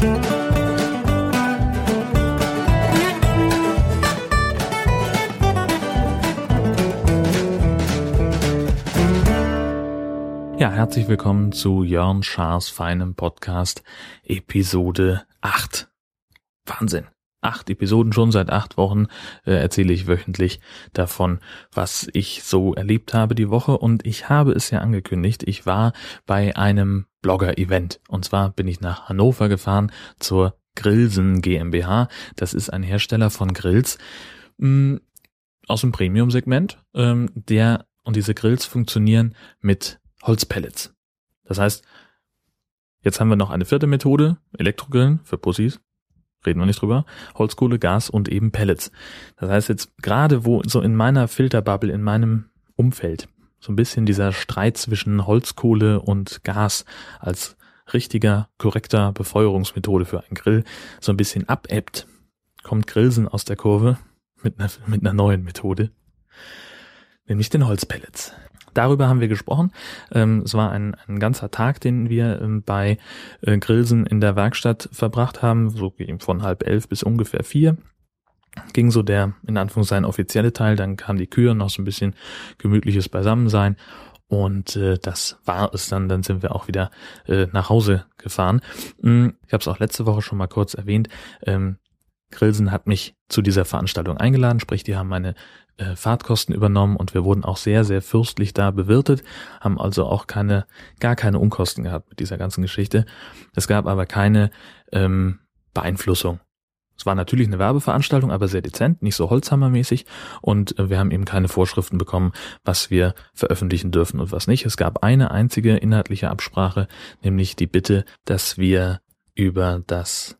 Ja, herzlich willkommen zu Jörn Schaas feinem Podcast Episode 8. Wahnsinn. Acht Episoden schon seit acht Wochen äh, erzähle ich wöchentlich davon, was ich so erlebt habe die Woche und ich habe es ja angekündigt. Ich war bei einem Blogger-Event und zwar bin ich nach Hannover gefahren zur Grillsen GmbH. Das ist ein Hersteller von Grills mh, mm, aus dem Premium-Segment, ähm, der und diese Grills funktionieren mit Holzpellets. Das heißt, jetzt haben wir noch eine vierte Methode, Elektrogrillen für Pussys. Reden wir nicht drüber. Holzkohle, Gas und eben Pellets. Das heißt jetzt gerade wo so in meiner Filterbubble, in meinem Umfeld, so ein bisschen dieser Streit zwischen Holzkohle und Gas als richtiger, korrekter Befeuerungsmethode für einen Grill so ein bisschen abebbt, kommt Grillsen aus der Kurve mit einer, mit einer neuen Methode, nämlich den Holzpellets. Darüber haben wir gesprochen. Ähm, es war ein, ein ganzer Tag, den wir ähm, bei äh, Grillsen in der Werkstatt verbracht haben, so von halb elf bis ungefähr vier ging so der, in Anführungszeichen, offizielle Teil, dann kam die Kür, noch so ein bisschen gemütliches Beisammensein und äh, das war es dann, dann sind wir auch wieder äh, nach Hause gefahren. Hm, ich habe es auch letzte Woche schon mal kurz erwähnt. Ähm, Grilsen hat mich zu dieser Veranstaltung eingeladen, sprich, die haben meine äh, Fahrtkosten übernommen und wir wurden auch sehr, sehr fürstlich da bewirtet, haben also auch keine, gar keine Unkosten gehabt mit dieser ganzen Geschichte. Es gab aber keine ähm, Beeinflussung. Es war natürlich eine Werbeveranstaltung, aber sehr dezent, nicht so holzhammermäßig und äh, wir haben eben keine Vorschriften bekommen, was wir veröffentlichen dürfen und was nicht. Es gab eine einzige inhaltliche Absprache, nämlich die Bitte, dass wir über das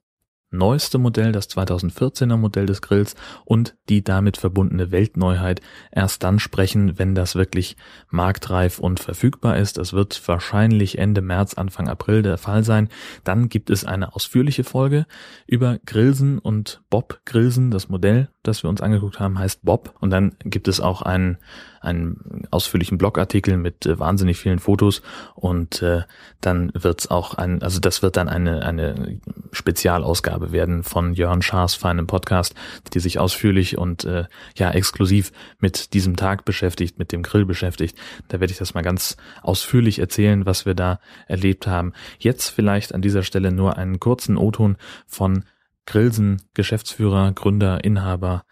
neueste Modell, das 2014er Modell des Grills und die damit verbundene Weltneuheit erst dann sprechen, wenn das wirklich marktreif und verfügbar ist. Das wird wahrscheinlich Ende März, Anfang April der Fall sein. Dann gibt es eine ausführliche Folge über Grillsen und Bob Grillsen. Das Modell, das wir uns angeguckt haben, heißt Bob. Und dann gibt es auch einen einen ausführlichen Blogartikel mit äh, wahnsinnig vielen Fotos und äh, dann wird's auch ein, also das wird dann eine eine Spezialausgabe werden von Jörn Schaas feinem Podcast, die sich ausführlich und äh, ja exklusiv mit diesem Tag beschäftigt, mit dem Grill beschäftigt. Da werde ich das mal ganz ausführlich erzählen, was wir da erlebt haben. Jetzt vielleicht an dieser Stelle nur einen kurzen O-Ton von Grilsen, Geschäftsführer, Gründer, Inhaber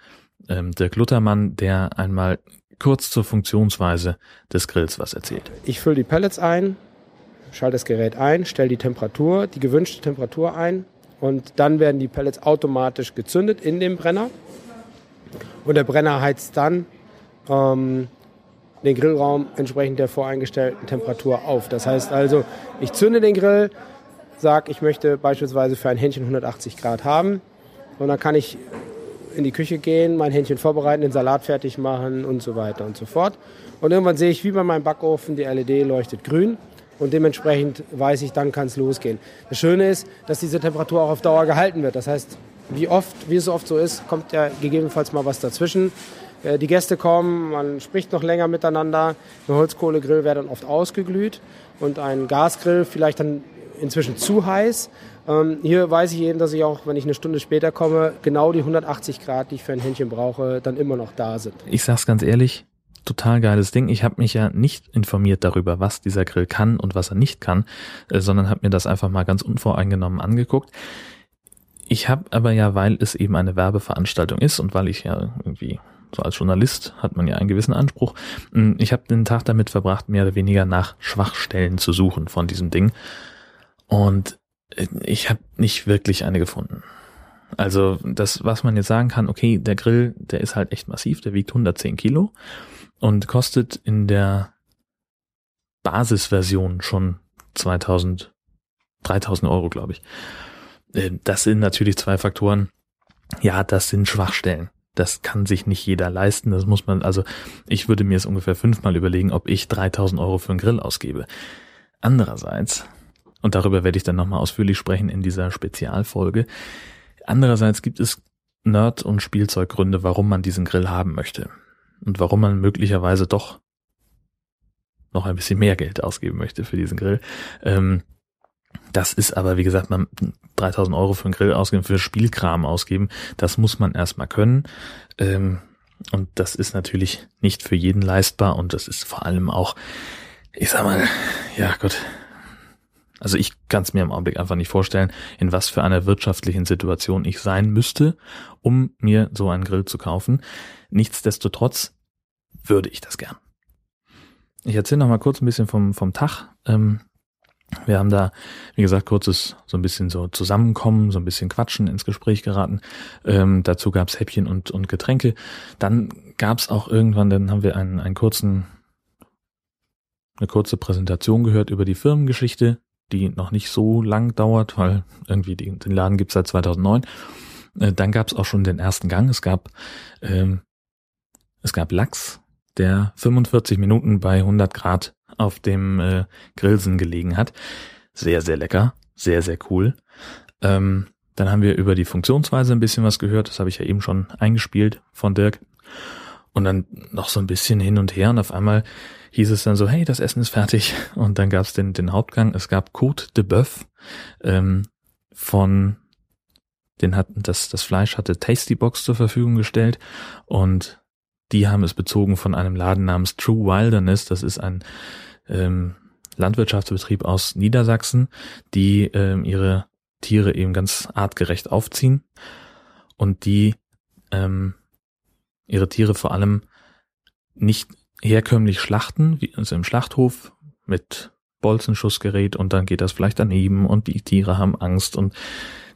ähm, Dirk Luthermann, der einmal kurz zur Funktionsweise des Grills was erzählt. Ich fülle die Pellets ein, schalte das Gerät ein, stelle die Temperatur, die gewünschte Temperatur ein und dann werden die Pellets automatisch gezündet in dem Brenner und der Brenner heizt dann ähm, den Grillraum entsprechend der voreingestellten Temperatur auf. Das heißt also, ich zünde den Grill, sage, ich möchte beispielsweise für ein Hähnchen 180 Grad haben und dann kann ich in die Küche gehen, mein Hähnchen vorbereiten, den Salat fertig machen und so weiter und so fort. Und irgendwann sehe ich, wie bei meinem Backofen, die LED leuchtet grün und dementsprechend weiß ich, dann kann es losgehen. Das Schöne ist, dass diese Temperatur auch auf Dauer gehalten wird. Das heißt, wie oft, wie es oft so ist, kommt ja gegebenenfalls mal was dazwischen. Äh, die Gäste kommen, man spricht noch länger miteinander. Ein Holzkohlegrill wäre dann oft ausgeglüht und ein Gasgrill vielleicht dann inzwischen zu heiß. Ähm, hier weiß ich eben, dass ich auch, wenn ich eine Stunde später komme, genau die 180 Grad, die ich für ein Händchen brauche, dann immer noch da sind. Ich sag's ganz ehrlich, total geiles Ding. Ich habe mich ja nicht informiert darüber, was dieser Grill kann und was er nicht kann, äh, sondern habe mir das einfach mal ganz unvoreingenommen angeguckt. Ich habe aber ja, weil es eben eine Werbeveranstaltung ist und weil ich ja irgendwie so als Journalist hat man ja einen gewissen Anspruch. Hm, ich habe den Tag damit verbracht, mehr oder weniger nach Schwachstellen zu suchen von diesem Ding. Und ich habe nicht wirklich eine gefunden. Also das, was man jetzt sagen kann, okay, der Grill, der ist halt echt massiv, der wiegt 110 Kilo und kostet in der Basisversion schon 2000, 3000 Euro, glaube ich. Äh, das sind natürlich zwei Faktoren. Ja, das sind Schwachstellen. Das kann sich nicht jeder leisten. Das muss man, also ich würde mir es ungefähr fünfmal überlegen, ob ich 3000 Euro für einen Grill ausgebe. Andererseits und darüber werde ich dann nochmal ausführlich sprechen in dieser Spezialfolge. Andererseits gibt es Nerd- und Spielzeuggründe, warum man diesen Grill haben möchte. Und warum man möglicherweise doch noch ein bisschen mehr Geld ausgeben möchte für diesen Grill. Ähm, Das ist aber, wie gesagt, man 3000 Euro für einen Grill ausgeben, für Spielkram ausgeben. Das muss man erstmal können. Ähm, und das ist natürlich nicht für jeden leistbar und das ist vor allem auch, ich sag mal, ja Gott, also ich kann es mir im Augenblick einfach nicht vorstellen, in was für einer wirtschaftlichen Situation ich sein müsste, um mir so einen Grill zu kaufen. Nichtsdestotrotz würde ich das gern. Ich erzähle noch mal kurz ein bisschen vom, vom Tag. Ähm, wir haben da, wie gesagt, kurzes so ein bisschen so Zusammenkommen, so ein bisschen Quatschen ins Gespräch geraten. Ähm, dazu gab's Häppchen und, und Getränke. Dann gab's auch irgendwann, dann haben wir einen, einen kurzen, eine kurze Präsentation gehört über die Firmengeschichte, die noch nicht so lang dauert, weil irgendwie die, den Laden gibt's seit 2009. Äh, dann gab's auch schon den ersten Gang. Es gab, ähm, es gab Lachs, der 45 Minuten bei 100 Grad auf dem äh, Grillsen gelegen hat. Sehr, sehr lecker, sehr, sehr cool. Ähm, dann haben wir über die Funktionsweise ein bisschen was gehört, das habe ich ja eben schon eingespielt von Dirk. Und dann noch so ein bisschen hin und her und auf einmal hieß es dann so, hey, das Essen ist fertig. Und dann gab es den, den Hauptgang, es gab Côte de Boeuf ähm, von den hatten das, das Fleisch hatte Tasty Box zur Verfügung gestellt und die haben es bezogen von einem Laden namens True Wilderness. Das ist ein ähm, Landwirtschaftsbetrieb aus Niedersachsen, die ähm, ihre Tiere eben ganz artgerecht aufziehen und die ähm, ihre Tiere vor allem nicht herkömmlich schlachten, wie also im Schlachthof mit Bolzenschussgerät und dann geht das vielleicht daneben und die Tiere haben Angst und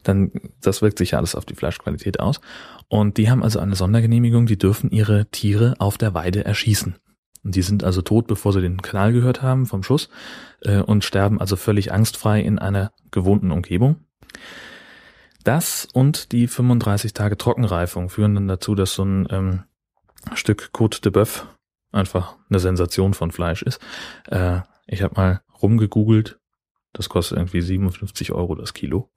dann, das wirkt sich alles auf die Fleischqualität aus. Und die haben also eine Sondergenehmigung, die dürfen ihre Tiere auf der Weide erschießen. Und die sind also tot, bevor sie den Knall gehört haben vom Schuss äh, und sterben also völlig angstfrei in einer gewohnten Umgebung. Das und die 35 Tage Trockenreifung führen dann dazu, dass so ein ähm, Stück Côte de Boeuf einfach eine Sensation von Fleisch ist. Äh, ich habe mal rumgegoogelt, das kostet irgendwie 57 Euro das Kilo.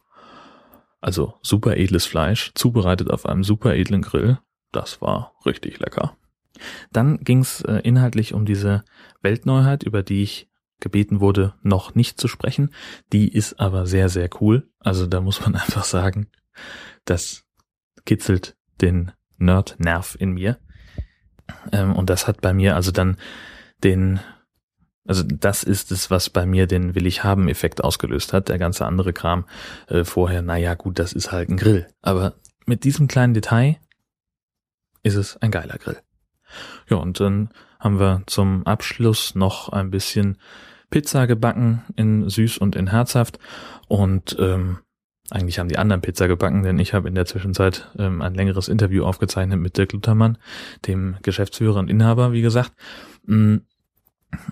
Also super edles Fleisch, zubereitet auf einem super edlen Grill. Das war richtig lecker. Dann ging es äh, inhaltlich um diese Weltneuheit, über die ich gebeten wurde, noch nicht zu sprechen. Die ist aber sehr, sehr cool. Also da muss man einfach sagen, das kitzelt den Nerd-Nerv in mir. Ähm, und das hat bei mir also dann den, also das ist es, was bei mir den Will ich haben Effekt ausgelöst hat. Der ganze andere Kram äh, vorher, naja gut, das ist halt ein Grill. Aber mit diesem kleinen Detail ist es ein geiler Grill. Ja, und dann haben wir zum Abschluss noch ein bisschen Pizza gebacken in süß und in herzhaft. Und ähm, eigentlich haben die anderen Pizza gebacken, denn ich habe in der Zwischenzeit ähm, ein längeres Interview aufgezeichnet mit Dirk Luthermann, dem Geschäftsführer und Inhaber, wie gesagt. Mm,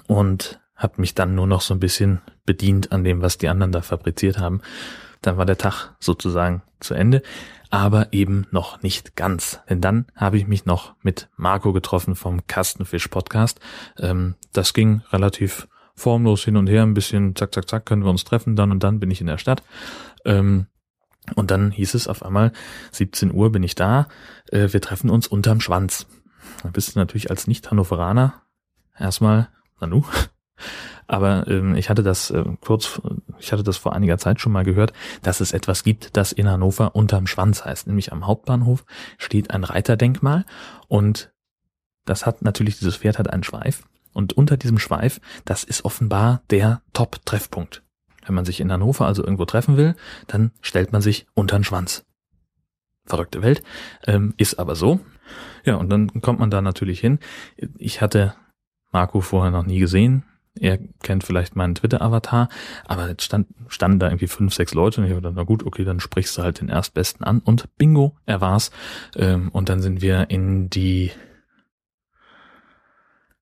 und habe mich dann nur noch so ein bisschen bedient an dem, was die anderen da fabriziert haben. Dann war der Tag sozusagen zu Ende aber eben noch nicht ganz. Denn dann habe ich mich noch mit Marco getroffen vom Kastenfisch Podcast. Ähm, das ging relativ formlos hin und her, ein bisschen zack, zack, zack, können wir uns treffen, dann und dann bin ich in der Stadt. Ähm, und dann hieß es auf einmal, 17 Uhr bin ich da, äh, wir treffen uns unterm Schwanz. Da bist du natürlich als Nicht-Hannoveraner erstmal, Nanu, aber ähm, ich hatte das äh, kurz, ich hatte das vor einiger Zeit schon mal gehört, dass es etwas gibt, das in Hannover unterm Schwanz heißt. Nämlich am Hauptbahnhof steht ein Reiterdenkmal und das hat natürlich, dieses Pferd hat einen Schweif und unter diesem Schweif, das ist offenbar der Top-Treffpunkt. Wenn man sich in Hannover also irgendwo treffen will, dann stellt man sich unter den Schwanz. Verrückte Welt, ähm, ist aber so. Ja, und dann kommt man da natürlich hin. Ich hatte Marco vorher noch nie gesehen. Er kennt vielleicht meinen Twitter-Avatar, aber jetzt stand, standen da irgendwie fünf, sechs Leute und ich habe dann, na gut, okay, dann sprichst du halt den Erstbesten an und bingo, er war's. Ähm, und dann sind wir in die,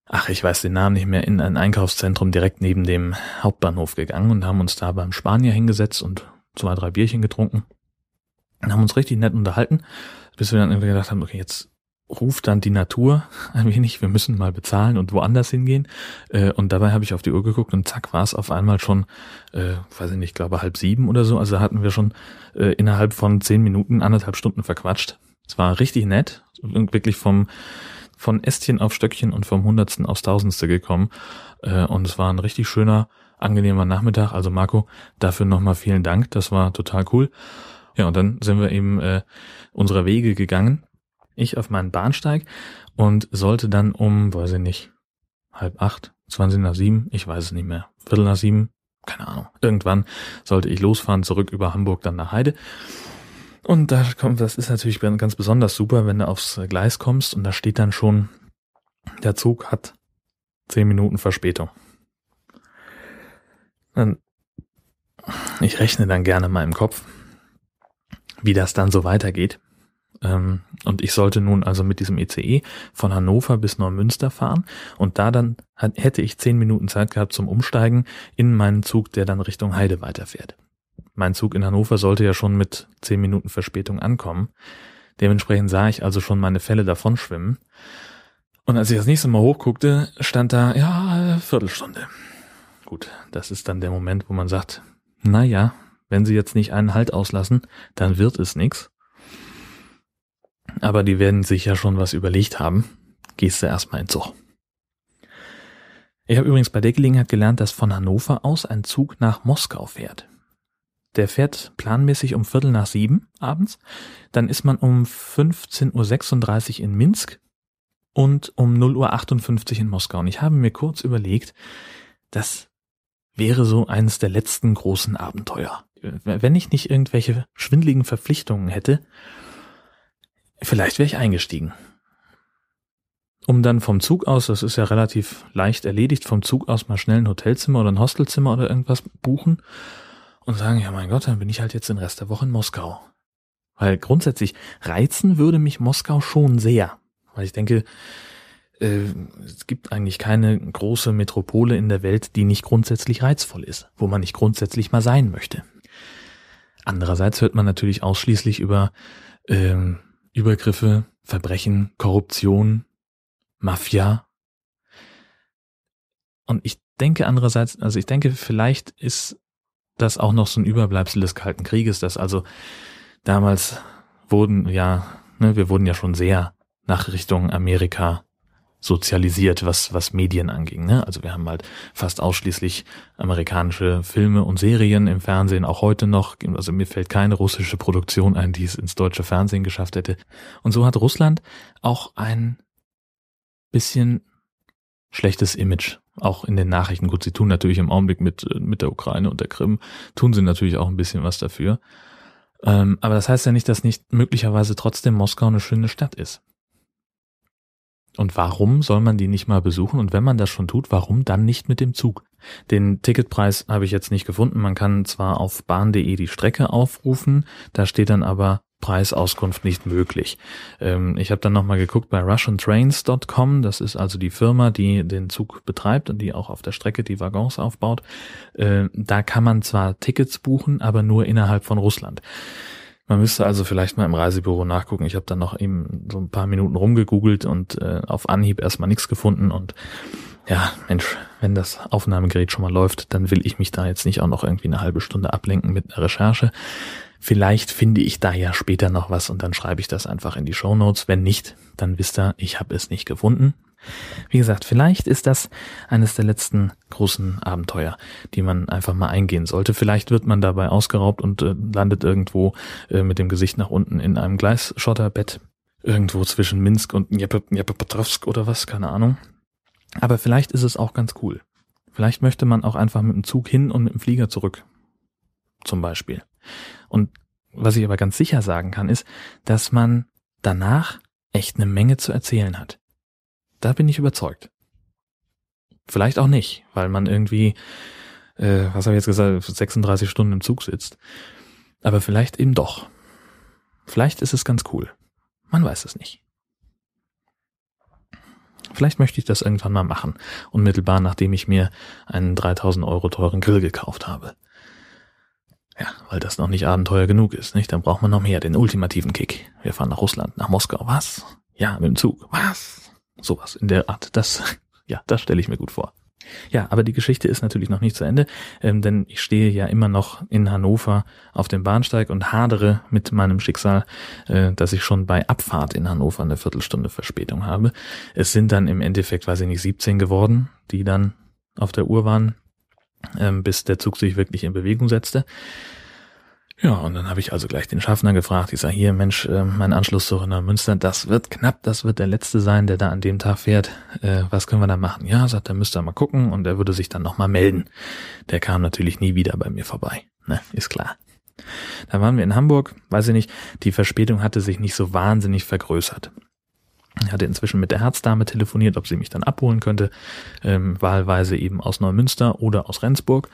ach, ich weiß den Namen nicht mehr, in ein Einkaufszentrum direkt neben dem Hauptbahnhof gegangen und haben uns da beim Spanier hingesetzt und zwei, drei Bierchen getrunken und haben uns richtig nett unterhalten, bis wir dann irgendwie gedacht haben, okay, jetzt ruft dann die Natur ein wenig, wir müssen mal bezahlen und woanders hingehen. Äh, und dabei habe ich auf die Uhr geguckt und zack war es auf einmal schon, äh, weiß ich nicht, glaube halb sieben oder so. Also hatten wir schon äh, innerhalb von zehn Minuten anderthalb Stunden verquatscht. Es war richtig nett, wirklich vom von Ästchen auf Stöckchen und vom Hundertsten aufs Tausendste gekommen. Äh, und es war ein richtig schöner angenehmer Nachmittag. Also Marco, dafür nochmal vielen Dank. Das war total cool. Ja, und dann sind wir eben äh, unserer Wege gegangen. Ich auf meinen Bahnsteig und sollte dann um, weiß ich nicht, halb acht, zwanzig nach sieben, ich weiß es nicht mehr, Viertel nach sieben, keine Ahnung. Irgendwann sollte ich losfahren, zurück über Hamburg, dann nach Heide. Und da kommt, das ist natürlich ganz besonders super, wenn du aufs Gleis kommst und da steht dann schon, der Zug hat zehn Minuten Verspätung. Dann, ich rechne dann gerne mal im Kopf, wie das dann so weitergeht. Ähm, und ich sollte nun also mit diesem ECE von Hannover bis Neumünster fahren und da dann hätte ich zehn Minuten Zeit gehabt zum Umsteigen in meinen Zug, der dann Richtung Heide weiterfährt. Mein Zug in Hannover sollte ja schon mit zehn Minuten Verspätung ankommen. Dementsprechend sah ich also schon meine Fälle davon schwimmen. Und als ich das nächste Mal hochguckte, stand da, ja, Viertelstunde. Gut, das ist dann der Moment, wo man sagt, na ja, wenn sie jetzt nicht einen Halt auslassen, dann wird es nix. Aber die werden sich ja schon was überlegt haben. Gehst du erstmal in Zug. Ich habe übrigens bei der Gelegenheit gelernt, dass von Hannover aus ein Zug nach Moskau fährt. Der fährt planmäßig um Viertel nach sieben abends. Dann ist man um 15.36 Uhr in Minsk und um 0.58 Uhr in Moskau. Und ich habe mir kurz überlegt, das wäre so eines der letzten großen Abenteuer. Wenn ich nicht irgendwelche schwindligen Verpflichtungen hätte, Vielleicht wäre ich eingestiegen. Um dann vom Zug aus, das ist ja relativ leicht erledigt, vom Zug aus mal schnell ein Hotelzimmer oder ein Hostelzimmer oder irgendwas buchen und sagen, ja mein Gott, dann bin ich halt jetzt den Rest der Woche in Moskau. Weil grundsätzlich reizen würde mich Moskau schon sehr. Weil ich denke, äh, es gibt eigentlich keine große Metropole in der Welt, die nicht grundsätzlich reizvoll ist, wo man nicht grundsätzlich mal sein möchte. Andererseits hört man natürlich ausschließlich über ähm, Übergriffe, Verbrechen, Korruption, Mafia. Und ich denke andererseits, also ich denke, vielleicht ist das auch noch so ein Überbleibsel des Kalten Krieges, dass also damals wurden ja, ne, wir wurden ja schon sehr nach Richtung Amerika sozialisiert, was, was Medien anging. Ne? Also wir haben halt fast ausschließlich amerikanische Filme und Serien im Fernsehen, auch heute noch. Also mir fällt keine russische Produktion ein, die es ins deutsche Fernsehen geschafft hätte. Und so hat Russland auch ein bisschen schlechtes Image, auch in den Nachrichten. Gut, sie tun natürlich im Augenblick mit, mit der Ukraine und der Krim, tun sie natürlich auch ein bisschen was dafür. Ähm, aber das heißt ja nicht, dass nicht möglicherweise trotzdem Moskau eine schöne Stadt ist. Und warum soll man die nicht mal besuchen? Und wenn man das schon tut, warum dann nicht mit dem Zug? Den Ticketpreis habe ich jetzt nicht gefunden. Man kann zwar auf bahn.de die Strecke aufrufen, da steht dann aber Preisauskunft nicht möglich. Ähm, ich habe dann nochmal geguckt bei russiantrains.com, das ist also die Firma, die den Zug betreibt und die auch auf der Strecke die Waggons aufbaut. Äh, da kann man zwar Tickets buchen, aber nur innerhalb von Russland. Man müsste also vielleicht mal im Reisebüro nachgucken. Ich habe dann noch eben so ein paar Minuten rumgegoogelt und äh, auf Anhieb erstmal nichts gefunden. Und ja, Mensch, wenn das Aufnahmegerät schon mal läuft, dann will ich mich da jetzt nicht auch noch irgendwie eine halbe Stunde ablenken mit einer Recherche. Vielleicht finde ich da ja später noch was und dann schreibe ich das einfach in die Show Notes. Wenn nicht, dann wisst ihr, ich habe es nicht gefunden. Wie gesagt, vielleicht ist das eines der letzten großen Abenteuer, die man einfach mal eingehen sollte. Vielleicht wird man dabei ausgeraubt und äh, landet irgendwo äh, mit dem Gesicht nach unten in einem Gleisschotterbett. Irgendwo zwischen Minsk und Dnepropetrovsk oder was, keine Ahnung. Aber vielleicht ist es auch ganz cool. Vielleicht möchte man auch einfach mit dem Zug hin und mit dem Flieger zurück. Zum Beispiel. Und was ich aber ganz sicher sagen kann, ist, dass man danach echt eine Menge zu erzählen hat. Da bin ich überzeugt. Vielleicht auch nicht, weil man irgendwie, äh, was habe ich jetzt gesagt, 36 Stunden im Zug sitzt. Aber vielleicht eben doch. Vielleicht ist es ganz cool. Man weiß es nicht. Vielleicht möchte ich das irgendwann mal machen, unmittelbar nachdem ich mir einen 3000 Euro teuren Grill gekauft habe. Ja, weil das noch nicht Abenteuer genug ist, nicht? Dann braucht man noch mehr, den ultimativen Kick. Wir fahren nach Russland, nach Moskau. Was? Ja, mit dem Zug. Was? Sowas in der Art. Das, ja, das stelle ich mir gut vor. Ja, aber die Geschichte ist natürlich noch nicht zu Ende, ähm, denn ich stehe ja immer noch in Hannover auf dem Bahnsteig und hadere mit meinem Schicksal, äh, dass ich schon bei Abfahrt in Hannover eine Viertelstunde Verspätung habe. Es sind dann im Endeffekt, weiß ich nicht, 17 geworden, die dann auf der Uhr waren. ähm, bis der Zug sich wirklich in Bewegung setzte. Ja, und dann habe ich also gleich den Schaffner gefragt. Ich sage, hier, Mensch, äh, mein Anschlusszug in Münster, das wird knapp, das wird der letzte sein, der da an dem Tag fährt. Äh, was können wir da machen? Ja, sagt er, müsste er mal gucken und er würde sich dann nochmal melden. Der kam natürlich nie wieder bei mir vorbei. Ne, ist klar. Da waren wir in Hamburg, weiß ich nicht, die Verspätung hatte sich nicht so wahnsinnig vergrößert. Ich hatte inzwischen mit der Herzdame telefoniert, ob sie mich dann abholen könnte, ähm, wahlweise eben aus Neumünster oder aus Rendsburg,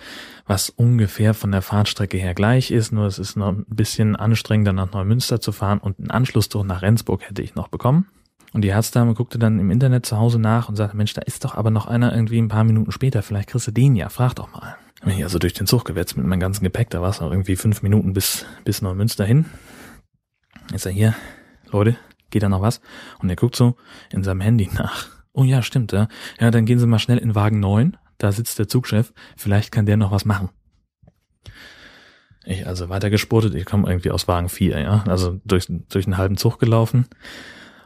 was ungefähr von der Fahrtstrecke her gleich ist, nur es ist noch ein bisschen anstrengender nach Neumünster zu fahren und einen Anschlussdruck nach Rendsburg hätte ich noch bekommen. Und die Herzdame guckte dann im Internet zu Hause nach und sagte, Mensch, da ist doch aber noch einer irgendwie ein paar Minuten später, vielleicht kriegst du den ja, frag doch mal. Bin ich also durch den Zug gewetzt mit meinem ganzen Gepäck, da war es noch irgendwie fünf Minuten bis, bis Neumünster hin. Ist er hier, Leute, geht da noch was? Und er guckt so in seinem Handy nach. Oh ja, stimmt, ja. Ja, dann gehen Sie mal schnell in Wagen 9. Da sitzt der Zugchef. Vielleicht kann der noch was machen. Ich also weiter gespurtet. Ich komme irgendwie aus Wagen 4, ja. Also durch, durch einen halben Zug gelaufen.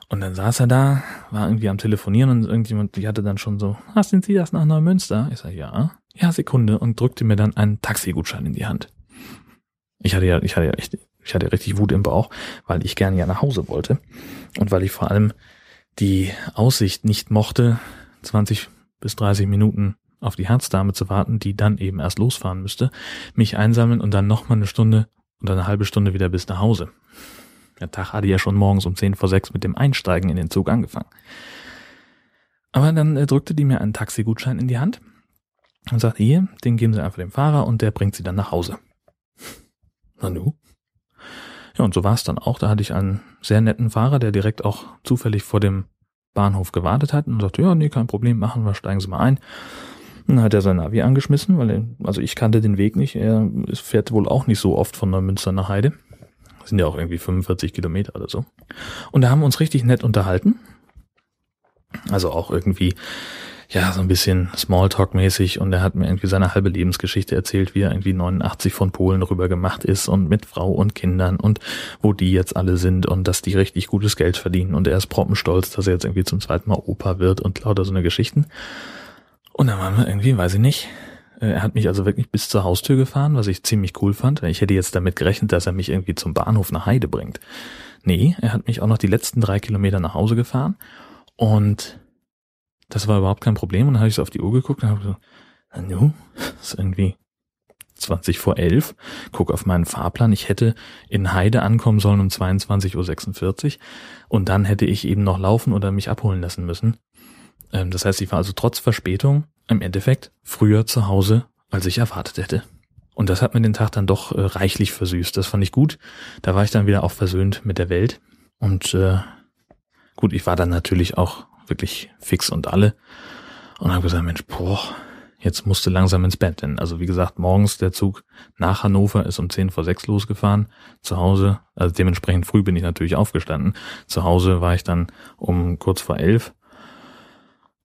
Und dann saß er da, war irgendwie am Telefonieren und irgendjemand, die hatte dann schon so, ah, sind Sie das nach Neumünster? Ich sag, ja. Ja, Sekunde. Und drückte mir dann einen Taxigutschein in die Hand. Ich hatte ja, ich hatte ja echt ich hatte richtig Wut im Bauch, weil ich gerne ja nach Hause wollte und weil ich vor allem die Aussicht nicht mochte, 20 bis 30 Minuten auf die Herzdame zu warten, die dann eben erst losfahren müsste, mich einsammeln und dann nochmal eine Stunde oder eine halbe Stunde wieder bis nach Hause. Der Tag hatte ja schon morgens um 10 vor 6 mit dem Einsteigen in den Zug angefangen. Aber dann äh, drückte die mir einen Taxigutschein in die Hand und sagte, hier, den geben Sie einfach dem Fahrer und der bringt Sie dann nach Hause. Na nu? Ja, und so war es dann auch. Da hatte ich einen sehr netten Fahrer, der direkt auch zufällig vor dem Bahnhof gewartet hat und sagte, ja, nee, kein Problem, machen wir, steigen Sie mal ein. Dann hat er sein Navi angeschmissen, weil er, also ich kannte den Weg nicht. Er fährt wohl auch nicht so oft von Neumünster nach Heide. Das sind ja auch irgendwie 45 Kilometer oder so. Und da haben wir uns richtig nett unterhalten. Also auch irgendwie ja, so ein bisschen Smalltalk-mäßig und er hat mir irgendwie seine halbe Lebensgeschichte erzählt, wie er irgendwie 89 von Polen rüber gemacht ist und mit Frau und Kindern und wo die jetzt alle sind und dass die richtig gutes Geld verdienen und er ist proppenstolz, dass er jetzt irgendwie zum zweiten Mal Opa wird und lauter so eine Geschichten. Und dann waren wir irgendwie, weiß ich nicht, äh, er hat mich also wirklich bis zur Haustür gefahren, was ich ziemlich cool fand. Ich hätte jetzt damit gerechnet, dass er mich irgendwie zum Bahnhof nach Heide bringt. Nee, er hat mich auch noch die letzten drei Kilometer nach Hause gefahren und das war überhaupt kein Problem. Und dann habe ich so auf die Uhr geguckt und habe so, nu, ist irgendwie 20 vor 11. Guck auf meinen Fahrplan. Ich hätte in Heide ankommen sollen um 22.46 Uhr. Und dann hätte ich eben noch laufen oder mich abholen lassen müssen. Ähm, das heißt, ich war also trotz Verspätung im Endeffekt früher zu Hause, als ich erwartet hätte. Und das hat mir den Tag dann doch äh, reichlich versüßt. Das fand ich gut. Da war ich dann wieder auch versöhnt mit der Welt. Und äh, gut, ich war dann natürlich auch wirklich fix und alle. Und habe gesagt, Mensch, boah, jetzt musste langsam ins Bett. Denn also wie gesagt, morgens der Zug nach Hannover ist um 10 vor 6 losgefahren. Zu Hause, also dementsprechend früh bin ich natürlich aufgestanden. Zu Hause war ich dann um kurz vor 11.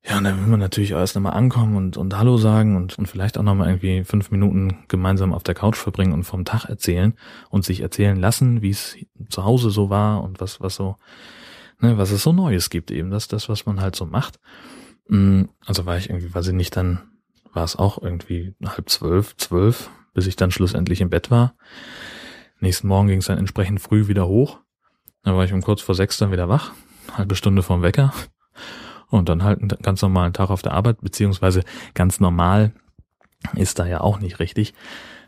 Ja, und dann will man natürlich erst nochmal ankommen und, und Hallo sagen und, und vielleicht auch nochmal irgendwie fünf Minuten gemeinsam auf der Couch verbringen und vom Tag erzählen und sich erzählen lassen, wie es zu Hause so war und was, was so ne, was es so Neues gibt eben. Das das, was man halt so macht. Mm, also war ich irgendwie, weiß ich nicht, dann war es auch irgendwie halb zwölf, zwölf, bis ich dann schlussendlich im Bett war. Nächsten Morgen ging es dann entsprechend früh wieder hoch. Dann war ich um kurz vor sechs dann wieder wach, halbe Stunde vom Wecker und dann halt einen ganz normalen Tag auf der Arbeit, beziehungsweise ganz normal ist da ja auch nicht richtig.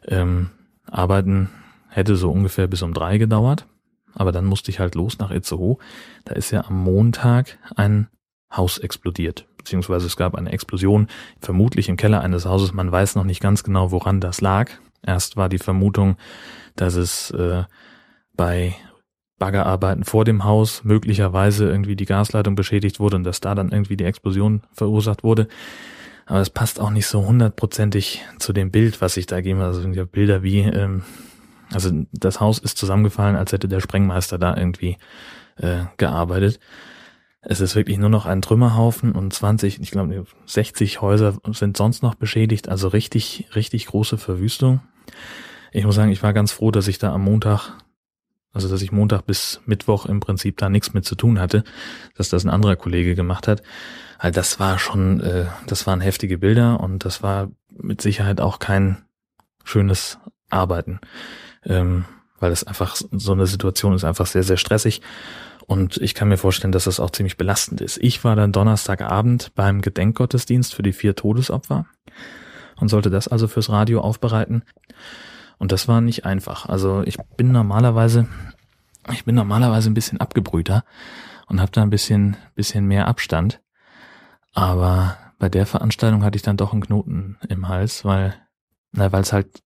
Ähm, arbeiten hätte so ungefähr bis um drei gedauert. Aber dann musste ich halt los nach Itzehoe. Da ist ja am Montag ein Haus explodiert. Beziehungsweise es gab eine Explosion, vermutlich im Keller eines Hauses. Man weiß noch nicht ganz genau, woran das lag. Erst war die Vermutung, dass es äh, bei Baggerarbeiten vor dem Haus möglicherweise irgendwie die Gasleitung beschädigt wurde und dass da dann irgendwie die Explosion verursacht wurde. Aber es passt auch nicht so hundertprozentig zu dem Bild, was ich da gebe. Also Bilder wie ähm, also das Haus ist zusammengefallen, als hätte der Sprengmeister da irgendwie äh, gearbeitet. Es ist wirklich nur noch ein Trümmerhaufen und 20, ich glaube 60 Häuser sind sonst noch beschädigt, also richtig, richtig große Verwüstung. Ich muss sagen, ich war ganz froh, dass ich da am Montag also dass ich Montag bis Mittwoch im Prinzip da nichts mit zu tun hatte, dass das ein anderer Kollege gemacht hat. Also das war schon, äh, das waren heftige Bilder und das war mit Sicherheit auch kein schönes Arbeiten, ähm, weil es einfach so eine Situation ist einfach sehr, sehr stressig und ich kann mir vorstellen, dass das auch ziemlich belastend ist. Ich war dann Donnerstagabend beim Gedenkgottesdienst für die vier Todesopfer und sollte das also fürs Radio aufbereiten. Und das war nicht einfach. Also ich bin normalerweise, ich bin normalerweise ein bisschen abgebrühter und habe da ein bisschen, bisschen mehr Abstand. Aber bei der Veranstaltung hatte ich dann doch einen Knoten im Hals, weil, na, weil es halt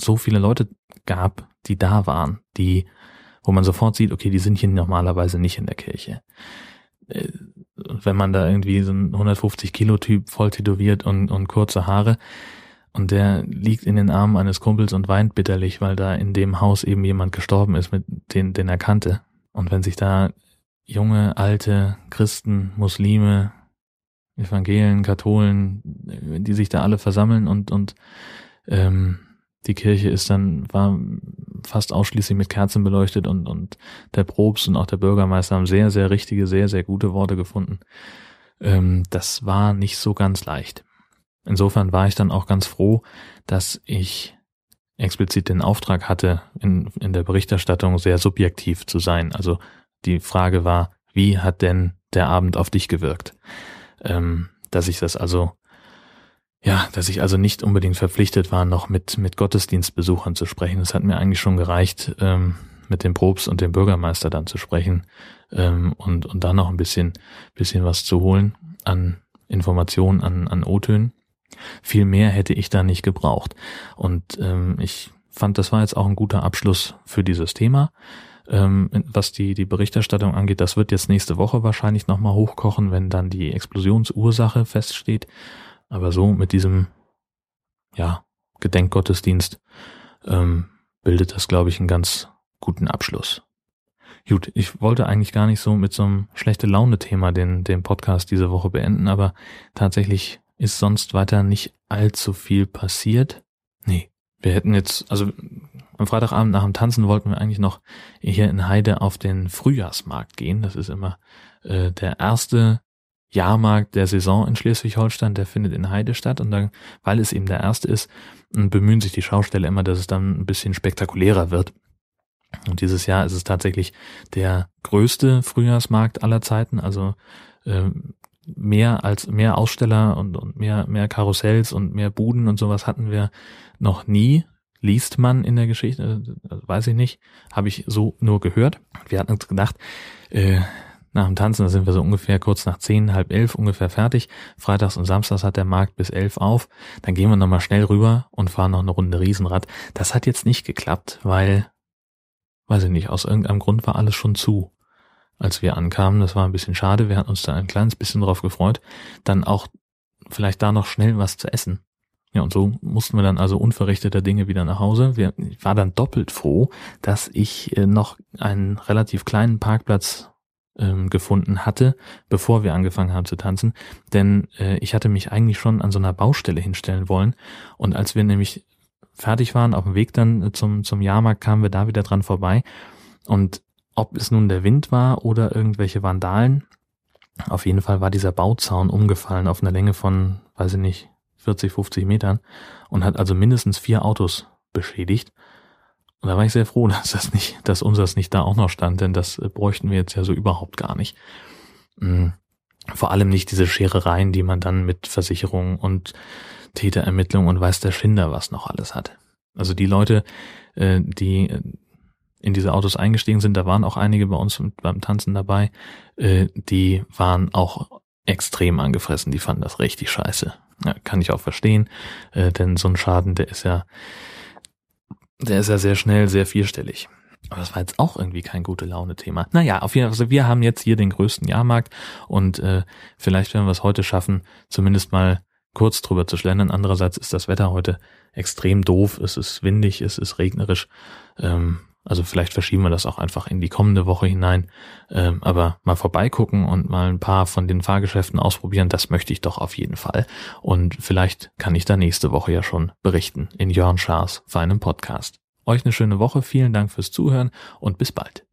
so viele Leute gab, die da waren, die, wo man sofort sieht, okay, die sind hier normalerweise nicht in der Kirche. Äh, wenn man da irgendwie so ein 150 Kilo Typ voll tätowiert und, und kurze Haare, und der liegt in den Armen eines Kumpels und weint bitterlich, weil da in dem Haus eben jemand gestorben ist, mit den, den er kannte. Und wenn sich da junge, alte Christen, Muslime, Evangelen, Katholen, die sich da alle versammeln und, und ähm, die Kirche ist dann, war fast ausschließlich mit Kerzen beleuchtet und, und der Probst und auch der Bürgermeister haben sehr, sehr richtige, sehr, sehr gute Worte gefunden. Ähm, das war nicht so ganz leicht. Insofern war ich dann auch ganz froh, dass ich explizit den Auftrag hatte, in, in der Berichterstattung sehr subjektiv zu sein. Also die Frage war, wie hat denn der Abend auf dich gewirkt? Ähm, dass ich das also, ja, dass ich also nicht unbedingt verpflichtet war, noch mit, mit Gottesdienstbesuchern zu sprechen. Es hat mir eigentlich schon gereicht, ähm, mit dem Probst und dem Bürgermeister dann zu sprechen ähm, und, und dann noch ein bisschen, bisschen was zu holen an Informationen, an, an O-Tönen. Viel mehr hätte ich da nicht gebraucht. Und ähm, ich fand, das war jetzt auch ein guter Abschluss für dieses Thema. Ähm, was die, die Berichterstattung angeht, das wird jetzt nächste Woche wahrscheinlich nochmal hochkochen, wenn dann die Explosionsursache feststeht. Aber so mit diesem, ja, Gedenkgottesdienst ähm, bildet das, glaube ich, einen ganz guten Abschluss. Gut, ich wollte eigentlich gar nicht so mit so einem schlechte Laune-Thema den, den Podcast diese Woche beenden, aber tatsächlich ist sonst weiter nicht allzu viel passiert. Nee, wir hätten jetzt, also am Freitagabend nach dem Tanzen wollten wir eigentlich noch hier in Heide auf den Frühjahrsmarkt gehen. Das ist immer äh, der erste Jahrmarkt der Saison in Schleswig-Holstein, der findet in Heide statt und dann, weil es eben der erste ist, bemühen sich die Schausteller immer, dass es dann ein bisschen spektakulärer wird. Und dieses Jahr ist es tatsächlich der größte Frühjahrsmarkt aller Zeiten, also äh, mehr als mehr Aussteller und, und mehr mehr Karussells und mehr Buden und sowas hatten wir noch nie liest man in der Geschichte, also weiß ich nicht, habe ich so nur gehört. Wir hatten uns gedacht, äh, nach dem Tanzen, da sind wir so ungefähr kurz nach zehn, halb elf ungefähr fertig. Freitags und Samstags hat der Markt bis elf auf. Dann gehen wir nochmal schnell rüber und fahren noch eine Runde Riesenrad. Das hat jetzt nicht geklappt, weil, weiß ich nicht, aus irgendeinem Grund war alles schon zu als wir ankamen. Das war ein bisschen schade. Wir hatten uns da ein kleines bisschen drauf gefreut. Dann auch vielleicht da noch schnell was zu essen. Ja, und so mussten wir dann also unverrichteter Dinge wieder nach Hause. Wir, ich war dann doppelt froh, dass ich äh, noch einen relativ kleinen Parkplatz ähm, gefunden hatte, bevor wir angefangen haben zu tanzen. Denn äh, ich hatte mich eigentlich schon an so einer Baustelle hinstellen wollen. Und als wir nämlich fertig waren, auf dem Weg dann zum, zum Jahrmarkt, kamen wir da wieder dran vorbei. Und ob es nun der Wind war oder irgendwelche Vandalen. Auf jeden Fall war dieser Bauzaun umgefallen auf einer Länge von, weiß ich nicht, 40, 50 Metern und hat also mindestens vier Autos beschädigt. Und da war ich sehr froh, dass das nicht, dass unseres nicht da auch noch stand, denn das äh, bräuchten wir jetzt ja so überhaupt gar nicht. Mm, vor allem nicht diese Scherereien, die man dann mit Versicherung und Täterermittlung und weiß der Schinder was noch alles hat. Also die Leute, äh, die in diese Autos eingestiegen sind, da waren auch einige bei uns beim Tanzen dabei, äh, die waren auch extrem angefressen, die fanden das richtig scheiße. Ja, kann ich auch verstehen, äh, denn so ein Schaden, der ist ja, der ist ja sehr schnell, sehr vierstellig. Aber das war jetzt auch irgendwie kein gute Laune-Thema. Naja, auf jeden Fall, also wir haben jetzt hier den größten Jahrmarkt und äh, vielleicht werden wir es heute schaffen, zumindest mal kurz drüber zu schlendern. Andererseits ist das Wetter heute extrem doof, es ist windig, es ist regnerisch. Ähm, also vielleicht verschieben wir das auch einfach in die kommende Woche hinein. Ähm, aber mal vorbeigucken und mal ein paar von den Fahrgeschäften ausprobieren, das möchte ich doch auf jeden Fall. Und vielleicht kann ich da nächste Woche ja schon berichten in Jörn Schaas feinem Podcast. Euch eine schöne Woche, vielen Dank fürs Zuhören und bis bald.